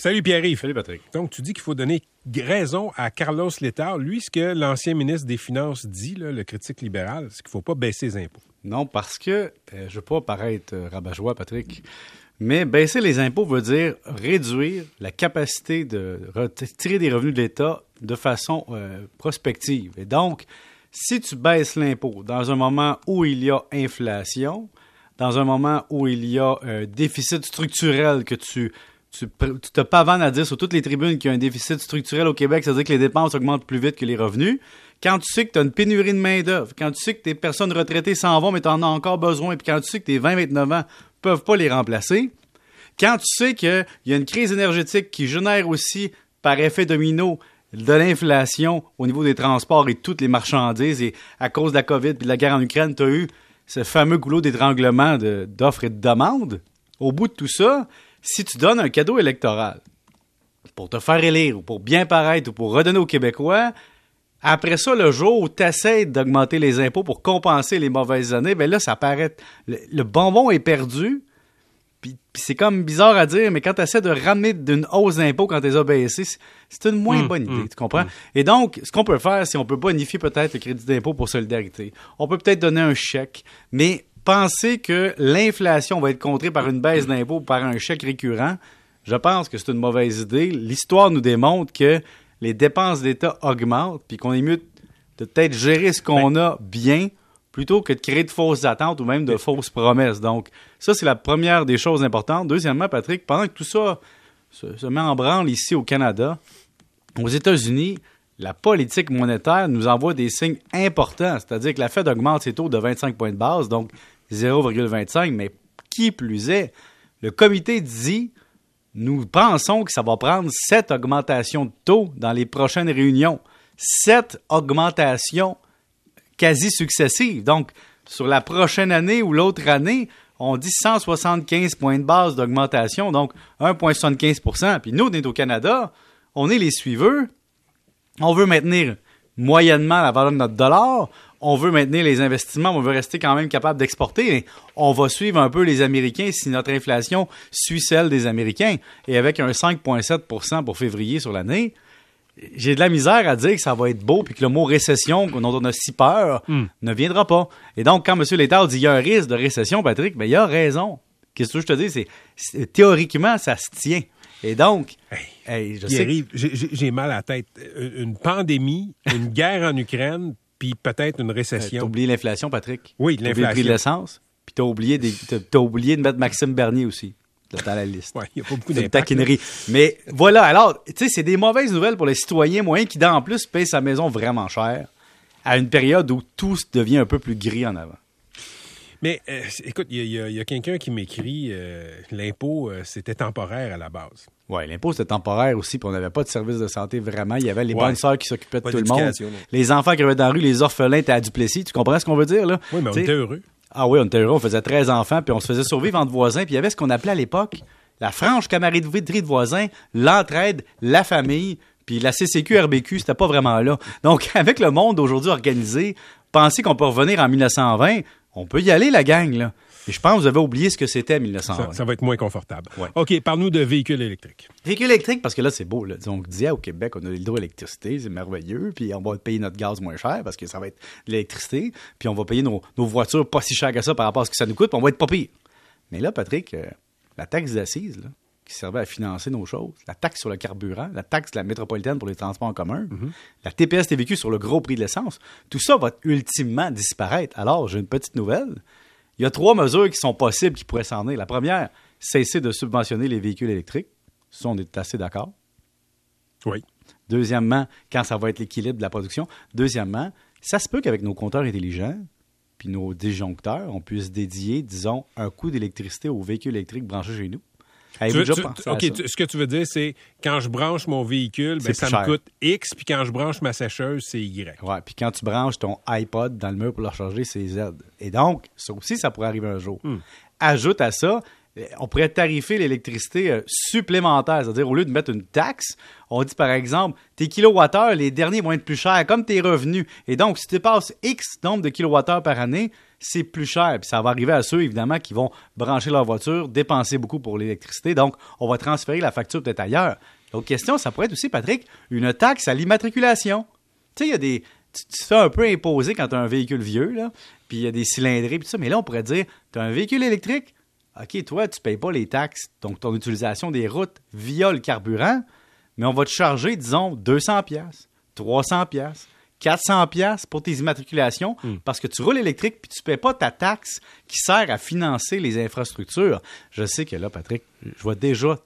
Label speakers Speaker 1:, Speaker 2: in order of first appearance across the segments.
Speaker 1: Salut Pierre-Yves.
Speaker 2: Salut Patrick.
Speaker 1: Donc, tu dis qu'il faut donner raison à Carlos Letard. Lui, ce que l'ancien ministre des Finances dit, le critique libéral, c'est qu'il ne faut pas baisser les impôts.
Speaker 2: Non, parce que, euh, je ne veux pas paraître euh, rabat-joie, Patrick, mais baisser les impôts veut dire réduire la capacité de tirer des revenus de l'État de façon euh, prospective. Et donc, si tu baisses l'impôt dans un moment où il y a inflation, dans un moment où il y a un déficit structurel que tu tu, te pavannes à dire sur toutes les tribunes qu'il y a un déficit structurel au Québec, c'est-à-dire que les dépenses augmentent plus vite que les revenus. Quand tu sais que tu as une pénurie de main-d'œuvre, quand tu sais que tes personnes retraitées s'en vont, mais tu en as encore besoin, puis quand tu sais que tes 20-29 ans peuvent pas les remplacer, quand tu sais qu'il y a une crise énergétique qui génère aussi, par effet domino, de l'inflation au niveau des transports et toutes les marchandises, et à cause de la COVID et de la guerre en Ukraine, tu as eu ce fameux goulot d'étranglement d'offres et de demandes. Au bout de tout ça, si tu donnes un cadeau électoral pour te faire élire ou pour bien paraître ou pour redonner aux Québécois, après ça, le jour où tu essaies d'augmenter les impôts pour compenser les mauvaises années, ben là, ça paraît. Le, bonbon est perdu. Puis, c'est comme bizarre à dire, mais quand tu essaies de ramener d'une hausse d'impôts quand tu les as baissés, c'est une moins hum, bonne idée, hum, tu comprends? Hum. Et donc, ce qu'on peut faire, c'est on peut bonifier peut-être le crédit d'impôt pour solidarité. On peut peut-être donner un chèque, mais penser que l'inflation va être contrée par une baisse d'impôts ou par un chèque récurrent, je pense que c'est une mauvaise idée. L'histoire nous démontre que les dépenses d'État augmentent, puis qu'on est mieux de peut-être gérer ce qu'on ben a bien plutôt que de créer de fausses attentes ou même de fausses promesses. Donc, ça, c'est la première des choses importantes. Deuxièmement, Patrick, pendant que tout ça se, se met en branle ici au Canada, aux États-Unis, la politique monétaire nous envoie des signes importants, c'est-à-dire que la Fed augmente ses taux de 25 points de base, donc 0,25, mais qui plus est, le comité dit nous pensons que ça va prendre sept augmentations de taux dans les prochaines réunions. Sept augmentations quasi successives. Donc, sur la prochaine année ou l'autre année, on dit 175 points de base d'augmentation, donc 1,75% Puis nous, on est au Canada, on est les suiveurs, on veut maintenir moyennement la valeur de notre dollar, on veut maintenir les investissements, on veut rester quand même capable d'exporter. On va suivre un peu les Américains si notre inflation suit celle des Américains. Et avec un 5,7% pour février sur l'année, j'ai de la misère à dire que ça va être beau puis que le mot récession dont on a si peur hmm. ne viendra pas. Et donc, quand M. Létard dit qu'il y a un risque de récession, Patrick, ben, il a raison. Qu'est-ce que je te dis? C'est, théoriquement, ça se tient. Et donc,
Speaker 1: j'ai mal à la tête. Une pandémie, une guerre en Ukraine, puis peut-être une récession.
Speaker 2: t'as oublié l'inflation, Patrick?
Speaker 1: Oui, l'inflation.
Speaker 2: le prix de l'essence, puis t'as oublié, oublié de mettre Maxime Bernier aussi dans la liste.
Speaker 1: Oui, il n'y a pas beaucoup
Speaker 2: de taquinerie. Mais voilà, alors, tu sais, c'est des mauvaises nouvelles pour les citoyens moyens qui, en plus, payent sa maison vraiment cher à une période où tout devient un peu plus gris en avant.
Speaker 1: Mais euh, écoute, il y a, quelqu'un qui m'écrit euh, l'impôt, euh, c'était temporaire à la base.
Speaker 2: Oui, l'impôt, c'était temporaire aussi, puis on n'avait pas de service de santé vraiment. Il y avait les bonnes sœurs qui s'occupaient de tout le monde. Les enfants qui avaient dans la rue, les orphelins étaient à Duplessis. Tu comprends ce qu'on veut dire, là?
Speaker 1: Oui, mais on était heureux.
Speaker 2: Ah oui, on était heureux. On faisait 13 enfants, puis on se faisait survivre entre voisins. Puis il y avait ce qu'on appelait à l'époque la franche camaraderie de voisins, l'entraide, la famille. Puis la CCQ, RBQ, c'était pas vraiment là. Donc, avec le monde aujourd'hui organisé, penser qu'on peut revenir en 1920, on peut y aller, la gang, là. Et je pense que vous avez oublié ce que c'était 1920.
Speaker 1: Ça, va être moins confortable. OK, parle-nous de véhicules électriques.
Speaker 2: Véhicules électriques, parce que là, c'est beau. Là. On disait au Québec, on a l'hydroélectricité, c'est merveilleux, puis on va payer notre gaz moins cher parce que ça va être de l'électricité, puis on va payer nos, voitures pas si cher que ça par rapport à ce que ça nous coûte, puis on va être pas pire. Mais là, Patrick, euh, la taxe d'assises, qui servait à financer nos choses, la taxe sur le carburant, la taxe de la métropolitaine pour les transports en commun, mm-hmm. la TPS TVQ sur le gros prix de l'essence, tout ça va ultimement disparaître. Alors, j'ai une petite nouvelle. Il y a trois mesures qui sont possibles qui pourraient s'en venir. La première, cesser de subventionner les véhicules électriques. Ça, on est assez d'accord.
Speaker 1: Oui.
Speaker 2: Deuxièmement, quand ça va être l'équilibre de la production. Deuxièmement, ça se peut qu'avec nos compteurs intelligents, puis nos disjoncteurs, on puisse dédier, disons, un coût d'électricité aux véhicules électriques branchés chez nous.
Speaker 1: OK, ce que tu veux dire, c'est quand je branche mon véhicule, ben, ça me coûte X, puis quand je branche ma sécheuse, c'est Y.
Speaker 2: Oui, puis quand tu branches ton iPod dans le mur pour le recharger, c'est Z. Et donc, ça aussi, ça pourrait arriver un jour. Hmm. Ajoute à ça on pourrait tarifer l'électricité euh, supplémentaire. C'est-à-dire, au lieu de mettre une taxe, on dit par exemple, tes kilowattheures, les derniers vont être plus chers, comme tes revenus. Et donc, si tu dépasses X nombre de kilowattheures par année, c'est plus cher. Puis ça va arriver à ceux, évidemment, qui vont brancher leur voiture, dépenser beaucoup pour l'électricité. Donc, on va transférer la facture peut-être ailleurs. L'autre question, ça pourrait être aussi, Patrick, une taxe à l'immatriculation. Tu sais, il y a des. Tu, te fais un peu imposer quand tu as un véhicule vieux, là, puis il y a des cylindrées, puis tout ça. Mais là, on pourrait dire, tu as un véhicule électrique, OK, toi, tu ne payes pas les taxes, donc ton utilisation des routes via le carburant, mais on va te charger, disons, 200 pièces, 300 pièces, 400 pièces pour tes immatriculations hmm. parce que tu roules électrique puis tu ne payes pas ta taxe qui sert à financer les infrastructures. Je sais que là, Patrick, je vois déjà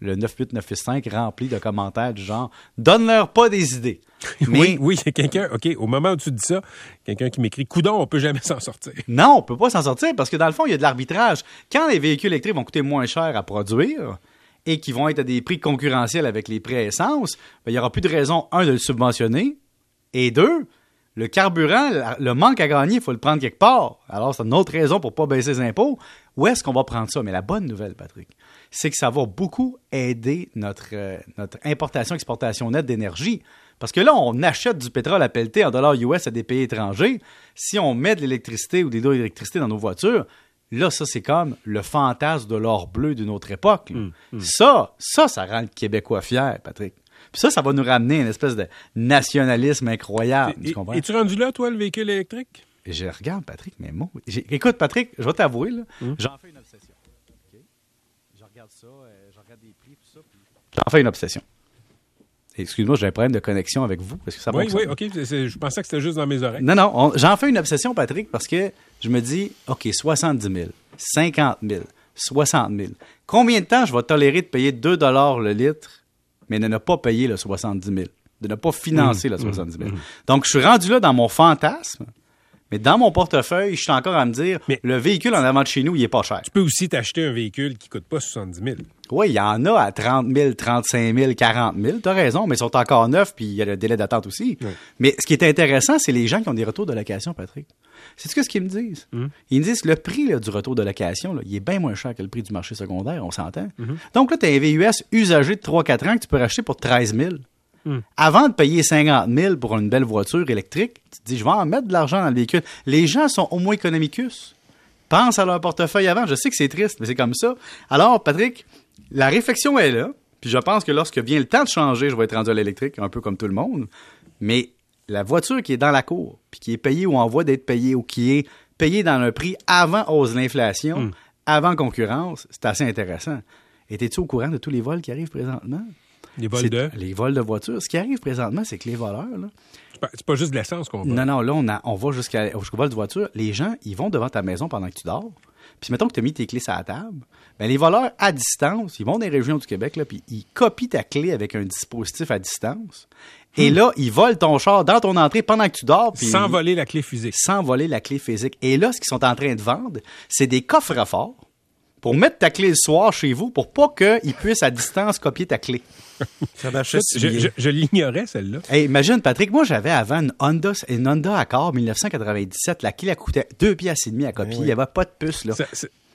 Speaker 2: le 98965 rempli de commentaires du genre donne-leur pas des idées.
Speaker 1: oui, oui, c'est quelqu'un, OK, au moment où tu dis ça, quelqu'un qui m'écrit Coudon, on peut jamais s'en sortir.
Speaker 2: Non, on peut pas s'en sortir parce que dans le fond, il y a de l'arbitrage. Quand les véhicules électriques vont coûter moins cher à produire et qui vont être à des prix concurrentiels avec les prix à essence, ben, il n'y aura plus de raison, un, de le subventionner et deux, le carburant, le manque à gagner, il faut le prendre quelque part. Alors, c'est une autre raison pour ne pas baisser les impôts. Où est-ce qu'on va prendre ça? Mais la bonne nouvelle, Patrick, c'est que ça va beaucoup aider notre, euh, notre importation-exportation nette d'énergie. Parce que là, on achète du pétrole à pelleter en dollars US à des pays étrangers. Si on met de l'électricité ou des dos d'électricité dans nos voitures, là, ça, c'est comme le fantasme de l'or bleu d'une autre époque. Hum, hum. Ça, ça, ça rend le Québécois fier, Patrick. Puis ça, ça va nous ramener à une espèce de nationalisme incroyable.
Speaker 1: Et, Es-tu rendu là, toi, le véhicule électrique?
Speaker 2: Je regarde, Patrick, mais moi. Écoute, Patrick, je vais t'avouer, hum. j'en fais une obsession. Je regarde ça, euh, je regarde des prix, tout ça. J'en fais une obsession. Excuse-moi, j'ai un problème de connexion avec vous. Est-ce que ça
Speaker 1: Oui, oui, OK. Je pensais que c'était juste dans mes oreilles.
Speaker 2: Non, non. J'en fais une obsession, Patrick, parce que je me dis, OK, 70 000, 50 000, 60 000. Combien de temps je vais tolérer de payer 2 le litre mais de ne pas payer le 70 000, de ne pas financer mmh, le 70 000. Mmh. Donc, je suis rendu là dans mon fantasme, mais dans mon portefeuille, je suis encore à me dire, mais le véhicule en avant de chez nous, il est pas cher.
Speaker 1: Tu peux aussi t'acheter un véhicule qui coûte pas 70 000.
Speaker 2: Oui, il y en a à 30 000, 35 000, 40 000. Tu as raison, mais ils sont encore neufs, puis il y a le délai d'attente aussi. Mais ce qui est intéressant, c'est les gens qui ont des retours de location, Patrick. C'est ce qu'ils me disent. Hum. Ils me disent que le prix du retour de location, il est bien moins cher que le prix du marché secondaire, on s'entend. Hum. Donc là, tu as un VUS usagé de 3-4 ans que tu peux racheter pour 13 000. Hum. Avant de payer 50 000 pour une belle voiture électrique, tu te dis, je vais en mettre de l'argent dans le véhicule. Les gens sont au moins économicus. Pensent à leur portefeuille avant. Je sais que c'est triste, mais c'est comme ça. Alors, Patrick, la réflexion est là. Puis je pense que lorsque vient le temps de changer, je vais être rendu à l'électrique, un peu comme tout le monde. Mais la voiture qui est dans la cour, puis qui est payée ou en voie d'être payée, ou qui est payée dans un prix avant hausse de l'inflation, hmm. avant concurrence, c'est assez intéressant. Étais-tu au courant de tous les vols qui arrivent présentement?
Speaker 1: Les vols de?
Speaker 2: Les vols de voitures. Ce qui arrive présentement, c'est que les voleurs, là,
Speaker 1: c'est pas juste de l'essence qu'on
Speaker 2: vole. Non, non, là, on, on va jusqu'au vol de voiture. Les gens, ils vont devant ta maison pendant que tu dors. Puis mettons que tu as mis tes clés sur la table. Ben, les voleurs à distance, ils vont dans les régions du Québec, là, puis ils copient ta clé avec un dispositif à distance. Et hmm. là, ils volent ton char dans ton entrée pendant que tu dors.
Speaker 1: sans voler la clé physique.
Speaker 2: Sans voler la clé physique. Et là, ce qu'ils sont en train de vendre, c'est des coffres forts pour mettre ta clé le soir chez vous pour pas qu'ils puissent à distance copier ta clé.
Speaker 1: je, l'ignorais, celle-là.
Speaker 2: imagine, Patrick, moi, j'avais avant une Honda, une Honda Accord 1997. La clé, elle coûtait deux pièces et demi à copier. Il n'y avait pas de puce, là.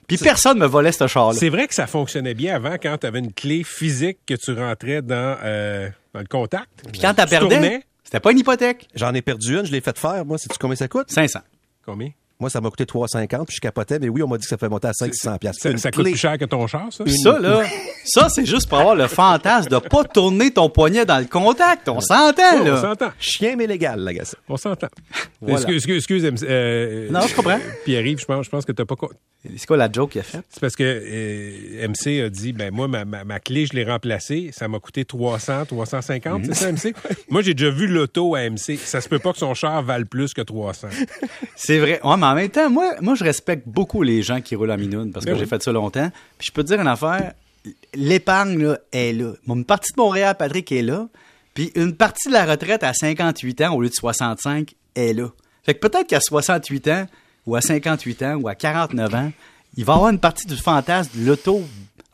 Speaker 2: Puis personne me volait ce char-là.
Speaker 1: C'est vrai que ça fonctionnait bien avant quand tu avais une clé physique que tu rentrais dans, euh, le contact.
Speaker 2: Puis quand tu perdais, c'était pas une hypothèque.
Speaker 3: J'en ai perdu une, je l'ai fait faire. Moi, sais-tu combien ça coûte?
Speaker 2: 500.
Speaker 1: Combien?
Speaker 3: Moi, ça m'a coûté 3,50 puis je capotais, mais oui, on m'a dit que ça fait monter à 500
Speaker 1: Ça, ça coûte plus cher que ton char, ça?
Speaker 2: ça, là, ça, c'est juste pour avoir le fantasme de pas tourner ton poignet dans le contact. On s'entend, là.
Speaker 1: On s'entend.
Speaker 3: Chien, mais légal, la gars.
Speaker 1: On s'entend. Excuse, excuse, excuse euh,
Speaker 2: Non, je comprends.
Speaker 1: Pierre-Yves, je pense, je pense que t'as pas...
Speaker 2: C'est quoi la joke qu'il a faite?
Speaker 1: C'est parce que euh, MC a dit, ben moi, ma, ma, clé, je l'ai remplacée. Ça m'a coûté 300, 350, c'est ça, MC? moi, j'ai déjà vu l'auto à MC. Ça se peut pas que son char vale plus que 300.
Speaker 2: c'est vrai. Ouais, mais en même temps, moi, moi je respecte beaucoup les gens qui roulent en minoune parce que ben j'ai fait ça longtemps. Puis je peux te dire une affaire, l'épargne là, est là. Une partie de Montréal, Patrick, est là. Puis une partie de la retraite à 58 ans au lieu de 65 est là. Fait que peut-être qu'à 68 ans, ou à 58 ans, ou à 49 ans, il va y avoir une partie du fantasme de l'auto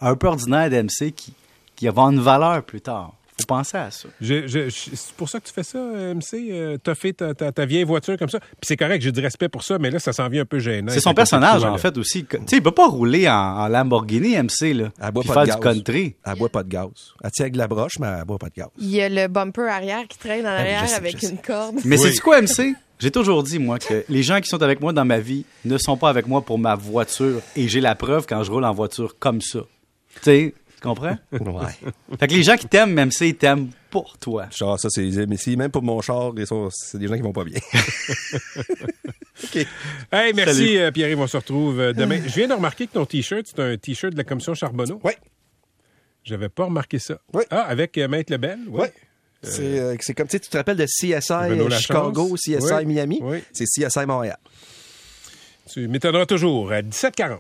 Speaker 2: un peu ordinaire d'MC qui, qui va avoir une valeur plus tard. Faut pensais à ça.
Speaker 1: Je- je- je- c'est pour ça que tu fais ça, euh, MC? Euh, T'as fait ta, ta- ta vieille voiture comme ça. Puis c'est correct, j'ai du respect pour ça, mais là, ça s'en vient un peu gênant.
Speaker 2: C'est son personnage, en
Speaker 1: là.
Speaker 2: fait, aussi. Tu sais, il peut pas rouler en, en Lamborghini, MC, là.
Speaker 3: Elle boit pas
Speaker 2: faire
Speaker 3: de
Speaker 2: du
Speaker 3: gaz.
Speaker 2: country.
Speaker 3: Elle boit pas de gaz. Elle tient avec de la broche, mais elle boit pas de gaz.
Speaker 4: Il y a le bumper arrière qui traîne en
Speaker 3: oui,
Speaker 4: arrière
Speaker 3: sais,
Speaker 4: avec une corde.
Speaker 2: Mais
Speaker 1: Oui.
Speaker 2: c'est quoi, MC? J'ai toujours dit, moi, que les gens qui sont avec moi dans ma vie ne sont pas avec moi pour ma voiture. Et j'ai la preuve quand je roule en voiture comme ça. Tu sais, tu comprends?
Speaker 3: Ouais.
Speaker 2: fait que les gens qui t'aiment, même MC, ils t'aiment pour toi.
Speaker 3: Genre, ça, c'est. Mais si, même pour mon char, ils sont- c'est des gens qui vont pas bien. OK.
Speaker 1: Hey, merci, euh, Pierre. On se retrouve euh, demain. Je viens de remarquer que ton T-shirt, c'est un T-shirt de la Commission Charbonneau.
Speaker 3: Oui.
Speaker 1: J'avais pas remarqué ça.
Speaker 3: Oui.
Speaker 1: Ah, avec euh, Maître Lebel? Oui.
Speaker 3: Ouais. C'est euh, comme, tu sais, tu te rappelles de CSI. Chicago, CSI
Speaker 1: Oui.
Speaker 3: Miami?
Speaker 1: Oui.
Speaker 3: C'est CSI Montréal.
Speaker 1: Tu m'étonneras toujours. À 17h40.